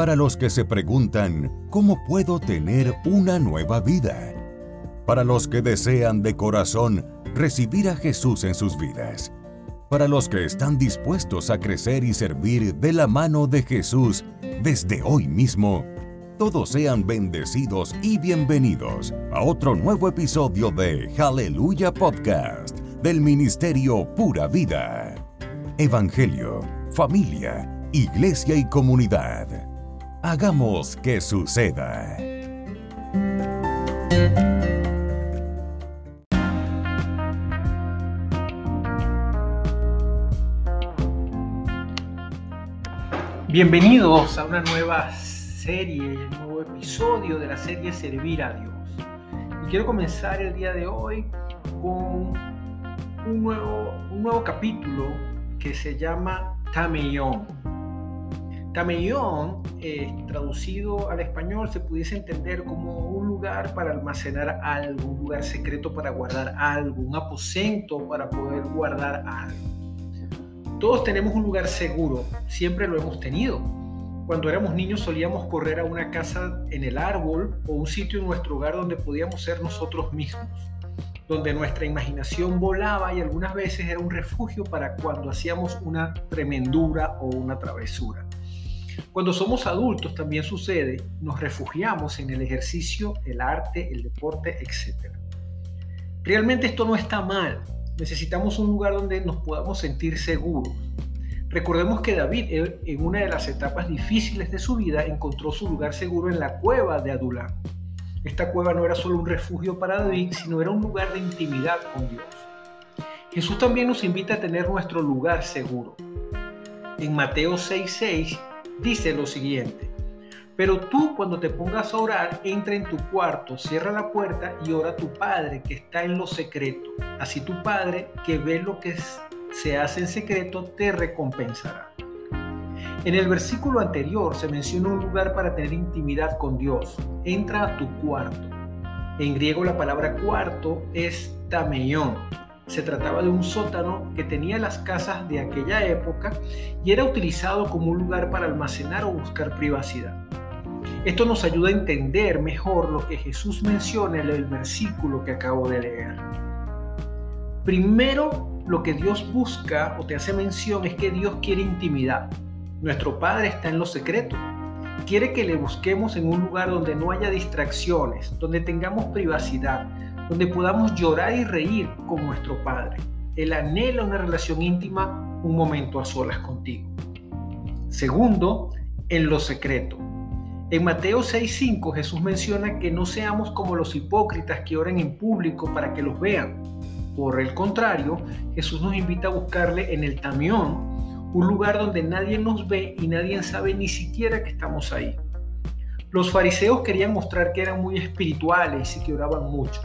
para los que se preguntan, ¿cómo puedo tener una nueva vida? Para los que desean de corazón recibir a Jesús en sus vidas. Para los que están dispuestos a crecer y servir de la mano de Jesús desde hoy mismo. Todos sean bendecidos y bienvenidos a otro nuevo episodio de Aleluya Podcast del Ministerio Pura Vida. Evangelio, familia, iglesia y comunidad. Hagamos que suceda. Bienvenidos a una nueva serie, un nuevo episodio de la serie Servir a Dios. Y quiero comenzar el día de hoy con un nuevo, un nuevo capítulo que se llama Tameyón. Tameyón, eh, traducido al español, se pudiese entender como un lugar para almacenar algo, un lugar secreto para guardar algo, un aposento para poder guardar algo. Todos tenemos un lugar seguro, siempre lo hemos tenido. Cuando éramos niños solíamos correr a una casa en el árbol o un sitio en nuestro hogar donde podíamos ser nosotros mismos, donde nuestra imaginación volaba y algunas veces era un refugio para cuando hacíamos una tremendura o una travesura. Cuando somos adultos también sucede, nos refugiamos en el ejercicio, el arte, el deporte, etc. Realmente esto no está mal, necesitamos un lugar donde nos podamos sentir seguros. Recordemos que David en una de las etapas difíciles de su vida encontró su lugar seguro en la cueva de Adulán. Esta cueva no era solo un refugio para David, sino era un lugar de intimidad con Dios. Jesús también nos invita a tener nuestro lugar seguro. En Mateo 6:6 dice lo siguiente, pero tú cuando te pongas a orar, entra en tu cuarto, cierra la puerta y ora a tu Padre que está en lo secreto. Así tu Padre que ve lo que se hace en secreto te recompensará. En el versículo anterior se menciona un lugar para tener intimidad con Dios. Entra a tu cuarto. En griego la palabra cuarto es tameión. Se trataba de un sótano que tenía las casas de aquella época y era utilizado como un lugar para almacenar o buscar privacidad. Esto nos ayuda a entender mejor lo que Jesús menciona en el versículo que acabo de leer. Primero, lo que Dios busca o te hace mención es que Dios quiere intimidad. Nuestro Padre está en lo secreto. Quiere que le busquemos en un lugar donde no haya distracciones, donde tengamos privacidad, donde podamos llorar y reír con nuestro Padre. Él anhela una relación íntima, un momento a solas contigo. Segundo, en lo secreto. En Mateo 6:5 Jesús menciona que no seamos como los hipócritas que oran en público para que los vean. Por el contrario, Jesús nos invita a buscarle en el tamión, un lugar donde nadie nos ve y nadie sabe ni siquiera que estamos ahí. Los fariseos querían mostrar que eran muy espirituales y que oraban mucho.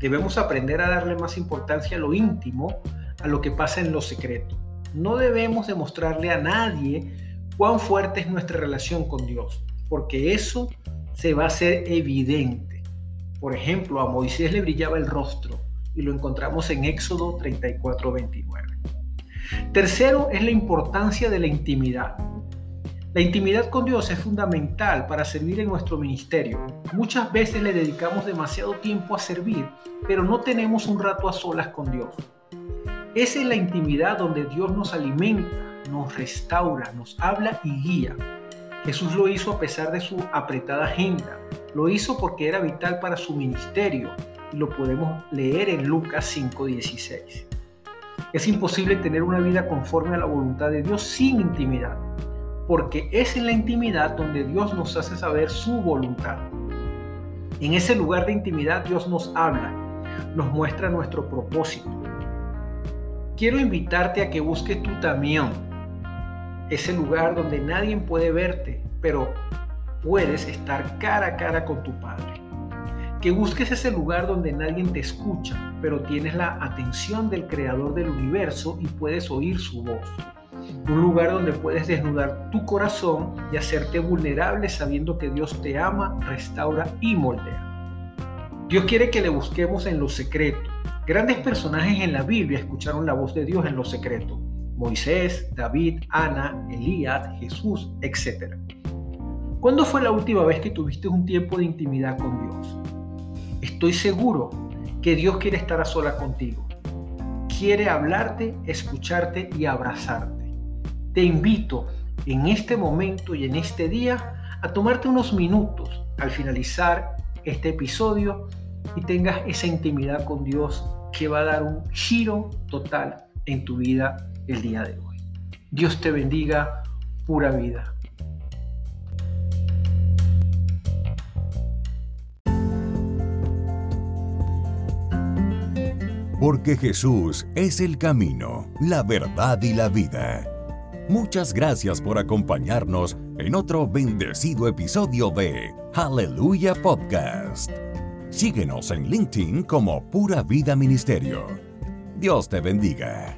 Debemos aprender a darle más importancia a lo íntimo, a lo que pasa en lo secreto. No debemos demostrarle a nadie cuán fuerte es nuestra relación con Dios porque eso se va a hacer evidente. Por ejemplo, a Moisés le brillaba el rostro y lo encontramos en Éxodo 34, 29. Tercero es la importancia de la intimidad. La intimidad con Dios es fundamental para servir en nuestro ministerio. Muchas veces le dedicamos demasiado tiempo a servir, pero no tenemos un rato a solas con Dios. Es en la intimidad donde Dios nos alimenta, nos restaura, nos habla y guía. Jesús lo hizo a pesar de su apretada agenda. Lo hizo porque era vital para su ministerio y lo podemos leer en Lucas 5:16. Es imposible tener una vida conforme a la voluntad de Dios sin intimidad, porque es en la intimidad donde Dios nos hace saber su voluntad. En ese lugar de intimidad Dios nos habla, nos muestra nuestro propósito. Quiero invitarte a que busques tu tamión ese lugar donde nadie puede verte, pero puedes estar cara a cara con tu Padre. Que busques ese lugar donde nadie te escucha, pero tienes la atención del Creador del universo y puedes oír su voz. Un lugar donde puedes desnudar tu corazón y hacerte vulnerable sabiendo que Dios te ama, restaura y moldea. Dios quiere que le busquemos en lo secreto. Grandes personajes en la Biblia escucharon la voz de Dios en lo secreto. Moisés, David, Ana, Elías, Jesús, etc. ¿Cuándo fue la última vez que tuviste un tiempo de intimidad con Dios? Estoy seguro que Dios quiere estar a sola contigo. Quiere hablarte, escucharte y abrazarte. Te invito en este momento y en este día a tomarte unos minutos al finalizar este episodio y tengas esa intimidad con Dios que va a dar un giro total en tu vida el día de hoy. Dios te bendiga, pura vida. Porque Jesús es el camino, la verdad y la vida. Muchas gracias por acompañarnos en otro bendecido episodio de Aleluya Podcast. Síguenos en LinkedIn como Pura Vida Ministerio. Dios te bendiga.